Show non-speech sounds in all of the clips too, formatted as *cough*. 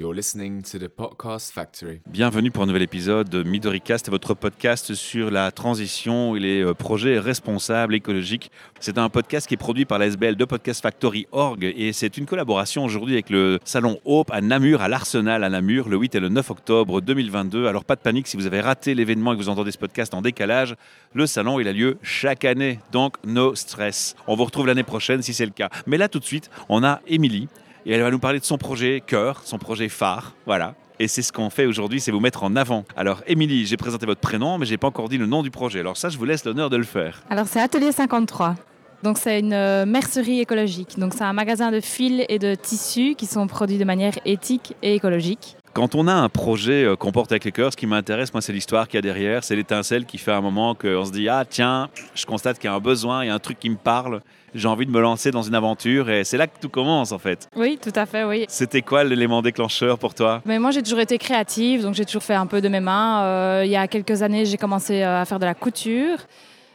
You're listening to the Podcast Factory. Bienvenue pour un nouvel épisode de MidoriCast, votre podcast sur la transition et les euh, projets responsables écologiques. C'est un podcast qui est produit par la SBL de Podcast Factory Org et c'est une collaboration aujourd'hui avec le salon Hope à Namur, à l'Arsenal à Namur, le 8 et le 9 octobre 2022. Alors pas de panique si vous avez raté l'événement et que vous entendez ce podcast en décalage, le salon il a lieu chaque année, donc no stress. On vous retrouve l'année prochaine si c'est le cas. Mais là tout de suite, on a Émilie et elle va nous parler de son projet cœur, son projet phare, voilà. Et c'est ce qu'on fait aujourd'hui, c'est vous mettre en avant. Alors, Émilie, j'ai présenté votre prénom, mais j'ai pas encore dit le nom du projet. Alors ça, je vous laisse l'honneur de le faire. Alors, c'est Atelier 53. Donc, c'est une euh, mercerie écologique. Donc, c'est un magasin de fils et de tissus qui sont produits de manière éthique et écologique. Quand on a un projet euh, qu'on porte avec les cœurs, ce qui m'intéresse, moi, c'est l'histoire qu'il y a derrière. C'est l'étincelle qui fait un moment qu'on se dit Ah, tiens, je constate qu'il y a un besoin, il y a un truc qui me parle. J'ai envie de me lancer dans une aventure et c'est là que tout commence en fait. Oui, tout à fait, oui. C'était quoi l'élément déclencheur pour toi? Mais moi, j'ai toujours été créative, donc j'ai toujours fait un peu de mes mains. Euh, il y a quelques années, j'ai commencé euh, à faire de la couture.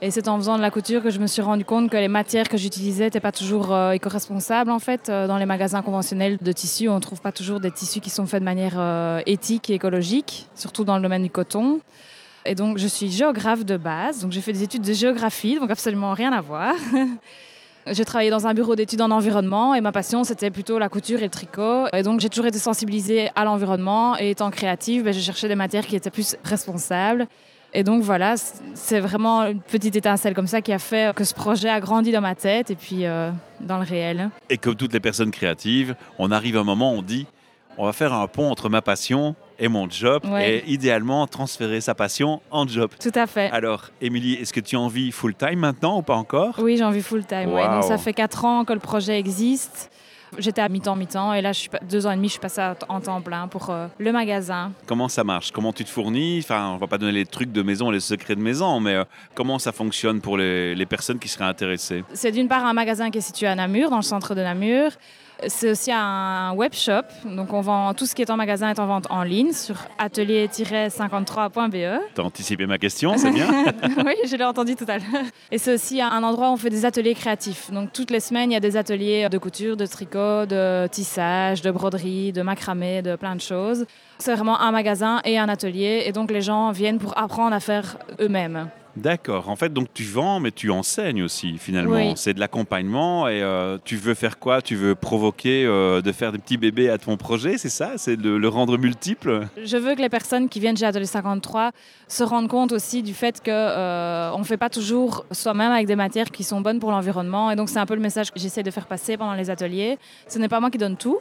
Et c'est en faisant de la couture que je me suis rendu compte que les matières que j'utilisais n'étaient pas toujours euh, éco-responsables. En fait, Euh, dans les magasins conventionnels de tissus, on ne trouve pas toujours des tissus qui sont faits de manière euh, éthique et écologique, surtout dans le domaine du coton. Et donc, je suis géographe de base, donc j'ai fait des études de géographie, donc absolument rien à voir. *laughs* J'ai travaillé dans un bureau d'études en environnement et ma passion c'était plutôt la couture et le tricot. Et donc j'ai toujours été sensibilisée à l'environnement et étant créative, ben, je cherchais des matières qui étaient plus responsables. Et donc voilà, c'est vraiment une petite étincelle comme ça qui a fait que ce projet a grandi dans ma tête et puis euh, dans le réel. Et comme toutes les personnes créatives, on arrive à un moment où on dit on va faire un pont entre ma passion et mon job Ouais. et idéalement transférer sa passion en job. Tout à fait. Alors, Émilie, est-ce que tu as envie full time maintenant ou pas encore? Oui, j'ai envie full time. ouais. Wow. Donc ça fait quatre ans que le projet existe. J'étais à mi-temps, mi-temps, et là, je suis deux ans et demi, je suis passée à- en temps plein pour euh, le magasin. Comment ça marche? Comment tu te fournis? Enfin, on va pas donner les trucs de maison, les secrets de maison, mais euh, comment ça fonctionne pour les, les personnes qui seraient intéressées? C'est d'une part un magasin qui est situé à Namur, dans le centre de Namur. C'est aussi un web shop. Donc, on vend tout ce qui est en magasin est en vente en ligne sur atelier-53.be. T'as anticipé ma question, c'est bien *laughs* oui, je l'ai entendu tout à l'heure. Et c'est aussi un endroit où on fait des ateliers créatifs. Donc, toutes les semaines, il y a des ateliers de couture, de tricot, de tissage, de broderie, de macramé, de plein de choses. C'est vraiment un magasin et un atelier. Et donc, les gens viennent pour apprendre à faire eux-mêmes. D'accord. En fait, donc tu vends, mais tu enseignes aussi, finalement. Oui. C'est de l'accompagnement et euh, tu veux faire quoi? Tu veux provoquer euh, de faire des petits bébés à ton projet, c'est ça? C'est de le rendre multiple? Je veux que les personnes qui viennent chez Atelier 53 se rendent compte aussi du fait que euh, on ne fait pas toujours soi-même avec des matières qui sont bonnes pour l'environnement. Et donc c'est un peu le message que j'essaie de faire passer pendant les ateliers. Ce n'est pas moi qui donne tout.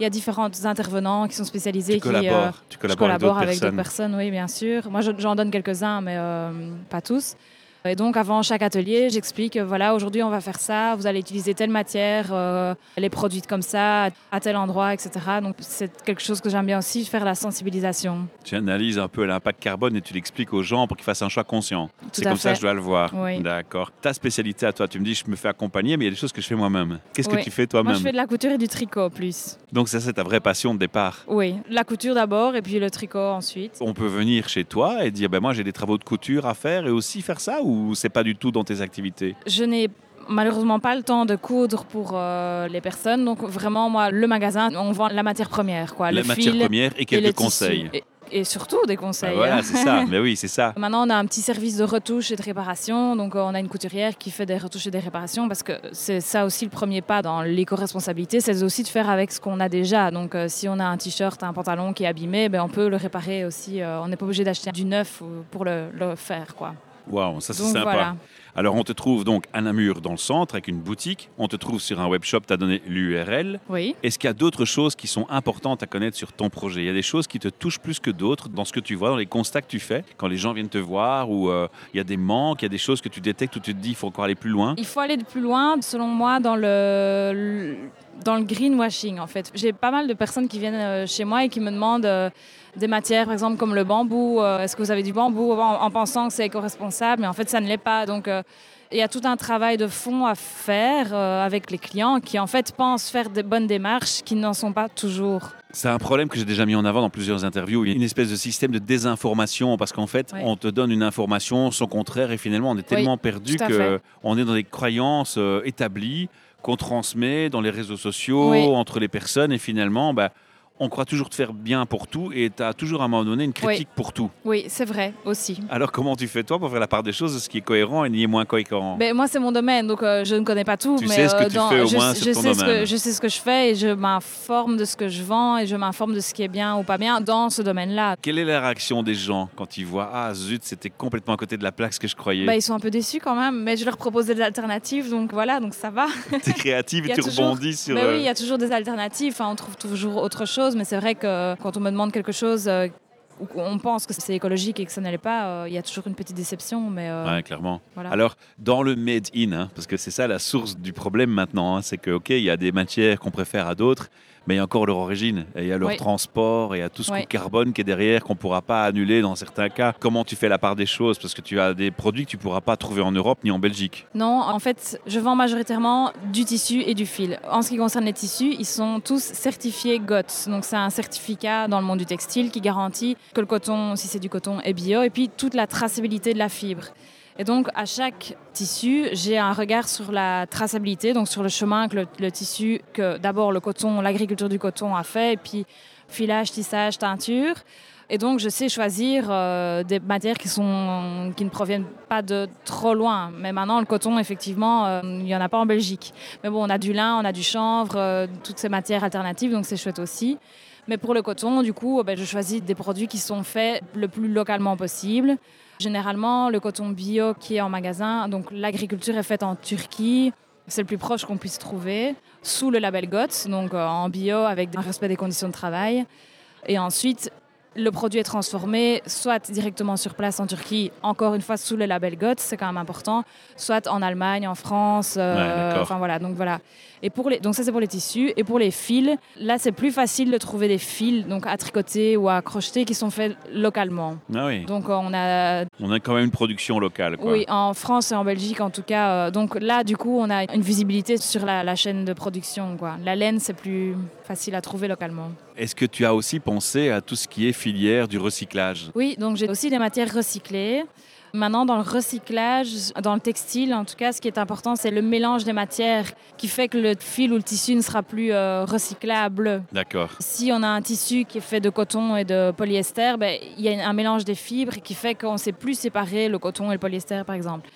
Il y a différents intervenants qui sont spécialisés. Tu qui, euh, tu collabores avec collabore d'autres avec d'autres personnes. personnes, oui, bien sûr. Moi, je- j'en donne quelques-uns, mais euh, pas tous. Et donc, avant chaque atelier, j'explique, euh, voilà, aujourd'hui, on va faire ça, vous allez utiliser telle matière, euh, elle est produite comme ça, à tel endroit, etc. Donc, c'est quelque chose que j'aime bien aussi, faire la sensibilisation. Tu analyses un peu l'impact carbone et tu l'expliques aux gens pour qu'ils fassent un choix conscient. C'est comme ça que je dois le voir. Oui. D'accord. Ta spécialité à toi, tu me dis, je me fais accompagner, mais il y a des choses que je fais moi-même. Qu'est-ce que tu fais Moi, toi-même je fais de la couture et du tricot plus. Donc ça, c'est ta vraie passion de départ? Oui, la couture d'abord et puis le tricot ensuite. On peut venir chez toi et dire, ben moi j'ai des travaux de couture à faire et aussi faire ça ou c'est pas du tout dans tes activités Je n'ai malheureusement pas le temps de coudre pour euh, les personnes. Donc vraiment, moi, le magasin, on vend la matière première. Quoi. La le matière fil première et quelques conseils. Et, et surtout des Ben conseils. voilà, c'est ça. *laughs* Mais oui, c'est ça. Maintenant, on a un petit service de retouche et de réparation. Donc, on a une couturière qui fait des retouches et des réparations parce que c'est ça aussi le premier pas dans l'éco-responsabilité, c'est aussi de faire avec ce qu'on a déjà. Donc, euh, si on a un t-shirt, un pantalon qui est abîmé, ben, on peut le réparer aussi. Euh, on n'est pas obligé d'acheter du neuf pour le, le faire. Quoi. Waouh, ça c'est sympa. voilà. Alors on te trouve donc à Namur dans le centre avec une boutique. On te trouve sur un webshop, tu as donné l'URL. Oui. Est-ce qu'il y a d'autres choses qui sont importantes à connaître sur ton projet? Il y a des choses qui te touchent plus que d'autres dans ce que tu vois, dans les constats que tu fais, quand les gens viennent te voir, ou euh, il y a des manques, il y a des choses que tu détectes où tu te dis il faut encore aller plus loin? Il faut aller de plus loin, selon moi, dans le, le- dans le greenwashing, en fait. J'ai pas mal de personnes qui viennent euh, chez moi et qui me demandent euh, des matières, par exemple, comme le bambou. euh, Est-ce que vous avez du bambou? En, en pensant que c'est éco-responsable Mais en fait, ça ne l'est pas. Donc, il y a tout un travail de fond à faire euh, avec les clients qui en fait pensent faire des bonnes démarches qui n'en sont pas toujours. C'est un problème que j'ai déjà mis en avant dans plusieurs interviews. Il y a une espèce de système de désinformation parce qu'en fait, Oui. on te donne une information, son contraire, et finalement, on est tellement perdu qu'on est dans des croyances euh, établies qu'on transmet dans les réseaux sociaux, Oui. entre les personnes, et finalement, bah, on croit toujours te faire bien pour tout, et tu as toujours à un moment donné une critique pour tout. Oui, c'est vrai aussi. Alors comment tu fais toi pour faire la part des choses de ce qui est cohérent et ni est moins cohérent? Ben, moi, c'est mon domaine, donc euh, je ne connais pas tout. Tu mais, sais ce que euh, tu dans- fais au je, moins je sur ton sais ce domaine. que, je sais ce que je fais et je m'informe de ce que je vends et je m'informe de ce qui est bien ou pas bien dans ce domaine-là. Quelle est la réaction des gens quand ils voient Ah zut, c'était complètement à côté de la plaque ce que je croyais? Ben, ils sont un peu déçus quand même, mais je leur propose des alternatives, donc voilà, donc ça va. *laughs* Tu es créative *laughs* et tu toujours- rebondis sur. Mais oui, euh, il y a toujours des alternatives, enfin, on trouve toujours autre chose, mais c'est vrai que quand on me demande quelque chose euh, on pense que c'est écologique et que ça l'est pas, euh, il y a toujours une petite déception, mais euh, Ouais, clairement. voilà. Alors, dans le made in, hein, parce que c'est ça la source du problème maintenant, hein, c'est que, OK, il y a des matières qu'on préfère à d'autres, mais il y a encore leur origine, et il y a leur Oui. transport, et il y a tout ce Oui. coût carbone qui est derrière, qu'on ne pourra pas annuler dans certains cas. Comment tu fais la part des choses? Parce que tu as des produits que tu ne pourras pas trouver en Europe ni en Belgique. Non, en fait, je vends majoritairement du tissu et du fil. En ce qui concerne les tissus, ils sont tous certifiés GOTS. Donc, c'est un certificat dans le monde du textile qui garantit que le coton, si c'est du coton, est bio, et puis toute la traçabilité de la fibre. Et donc, à chaque tissu, j'ai un regard sur la traçabilité, donc sur le chemin que le, tissu, que d'abord le coton, l'agriculture du coton a fait, et puis filage, tissage, teinture. Et donc, je sais choisir euh, des matières qui, sont, qui ne proviennent pas de trop loin. Mais maintenant, le coton, effectivement, euh, il n'y en a pas en Belgique. Mais bon, on a du lin, on a du chanvre, euh, toutes ces matières alternatives, donc c'est chouette aussi. Mais pour le coton, du coup, ben, je choisis des produits qui sont faits le plus localement possible. Généralement, le coton bio qui est en magasin, donc l'agriculture est faite en Turquie. C'est le plus proche qu'on puisse trouver, sous le label GOTS, donc euh, en bio avec un respect des conditions de travail. Et ensuite, le produit est transformé soit directement sur place en Turquie, encore une fois sous le label GOTS, c'est quand même important, soit en Allemagne, en France. euh, Ouais, enfin voilà, donc voilà. Et pour les, donc ça c'est pour les tissus. Et pour les fils, là c'est plus facile de trouver des fils donc à tricoter ou à crocheter qui sont faits localement. Ah oui, Donc euh, on a on a quand même une production locale. Quoi. oui, en France et en Belgique en tout cas. euh, donc là, du coup, on a une visibilité sur la, la chaîne de production. Quoi. La laine, c'est plus facile à trouver localement. Est-ce que tu as aussi pensé à tout ce qui est filière du recyclage? Oui, donc j'ai aussi des matières recyclées. Maintenant, dans le recyclage, dans le textile, en tout cas, ce qui est important, c'est le mélange des matières qui fait que le fil ou le tissu ne sera plus euh, recyclable. D'accord. Si on a un tissu qui est fait de coton et de polyester, ben, il y a un mélange des fibres qui fait qu'on ne sait plus séparer le coton et le polyester, par exemple.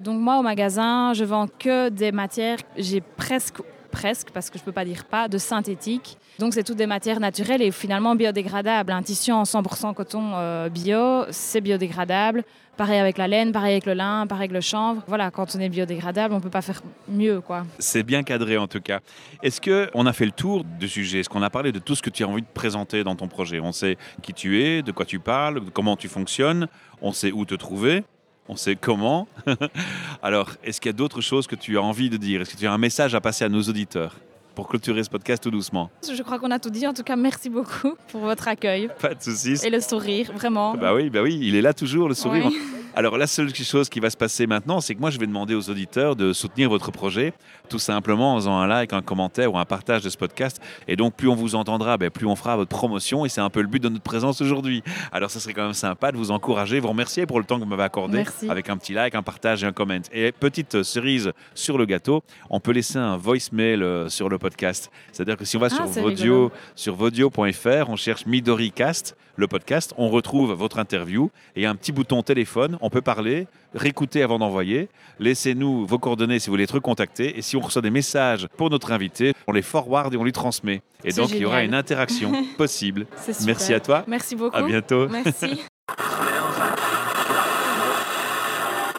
Donc moi, au magasin, je vends que des matières, j'ai presque, presque, parce que je ne peux pas dire pas, de synthétique. Donc c'est toutes des matières naturelles et finalement biodégradables. Un tissu en 100% coton euh, bio, c'est biodégradable. Pareil avec la laine, pareil avec le lin, pareil avec le chanvre. Voilà, quand on est biodégradable, on ne peut pas faire mieux, quoi. C'est bien cadré en tout cas. Est-ce que on a fait le tour du sujet? Est-ce qu'on a parlé de tout ce que tu as envie de présenter dans ton projet? On sait qui tu es, de quoi tu parles, comment tu fonctionnes, on sait où te trouver, on sait comment. *laughs* Alors, est-ce qu'il y a d'autres choses que tu as envie de dire? Est-ce que tu as un message à passer à nos auditeurs? Pour clôturer ce podcast tout doucement Je crois qu'on a tout dit. En tout cas, merci beaucoup pour votre accueil Pas de soucis. et le sourire, vraiment. Bah oui, bah oui, il est là toujours, le sourire. Oui. *laughs* Alors la seule chose qui va se passer maintenant, c'est que moi je vais demander aux auditeurs de soutenir votre projet, tout simplement en faisant un like, un commentaire ou un partage de ce podcast. Et donc plus on vous entendra, ben, plus on fera votre promotion. Et c'est un peu le but de notre présence aujourd'hui. Alors ça serait quand même sympa de vous encourager, vous remercier pour le temps que vous m'avez accordé, Merci. avec un petit like, un partage et un comment. Et petite cerise sur le gâteau, on peut laisser un voicemail euh, sur le podcast. C'est-à-dire que si on va Ah, sur Vodio, sur vodio.fr, on cherche Midori Cast, le podcast, on retrouve votre interview et un petit bouton téléphone, on peut parler, réécouter avant d'envoyer. Laissez-nous vos coordonnées si vous voulez être contacté et si on reçoit des messages pour notre invité, on les forward et on lui transmet. Et donc il y aura une interaction *laughs* possible. C'est super. Merci à toi. Merci beaucoup. À bientôt. Merci. *laughs*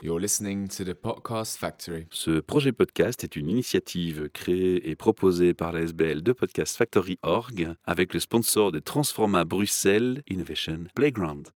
You're listening to the Podcast Factory. Ce projet podcast est une initiative créée et proposée par la SBL de Podcast Factory Org avec le sponsor de Transforma Bruxelles Innovation Playground.